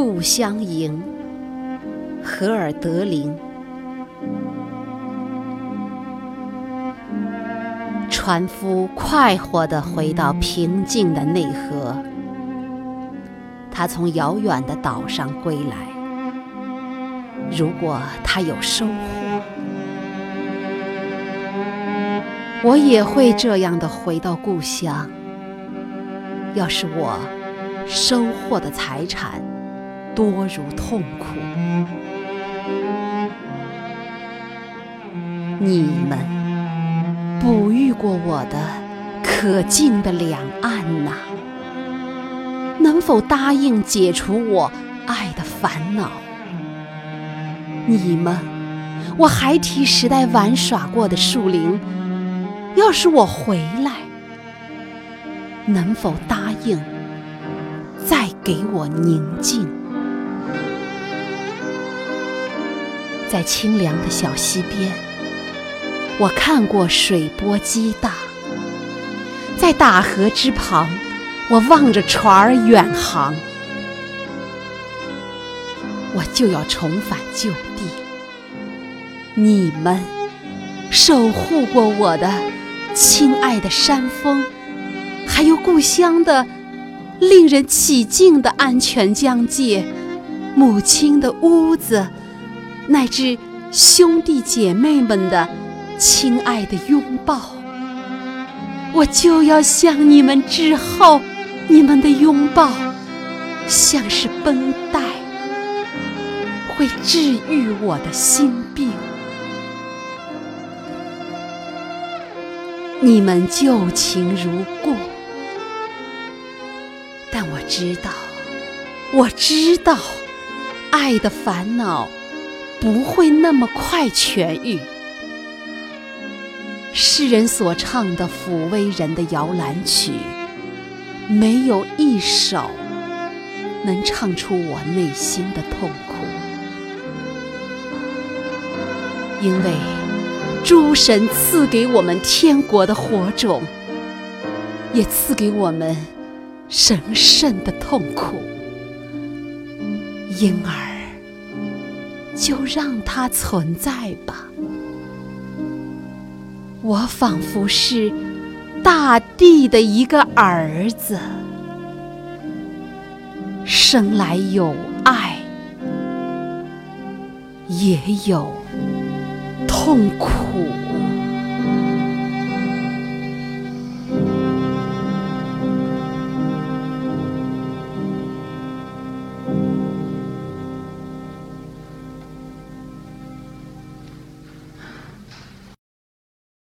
故乡营，荷尔德林。船夫快活地回到平静的内河。他从遥远的岛上归来。如果他有收获，我也会这样的回到故乡。要是我收获的财产多如痛苦，你们哺育过我的可敬的两岸呐，能否答应解除我爱的烦恼？你们，我孩提时代玩耍过的树林，要是我回来，能否答应再给我宁静？在清凉的小溪边，我看过水波激荡；在大河之旁，我望着船儿远航。我就要重返旧地。你们守护过我的亲爱的山峰，还有故乡的令人起敬的安全疆界，母亲的屋子，乃至兄弟姐妹们的亲爱的拥抱。我就要向你们致后，你们的拥抱像是绷带。会治愈我的心病。你们旧情如故，但我知道，我知道，爱的烦恼不会那么快痊愈。诗人所唱的抚慰人的摇篮曲，没有一首能唱出我内心的痛苦。因为诸神赐给我们天国的火种，也赐给我们神圣的痛苦，因而就让它存在吧。我仿佛是大地的一个儿子，生来有爱，也有。痛苦。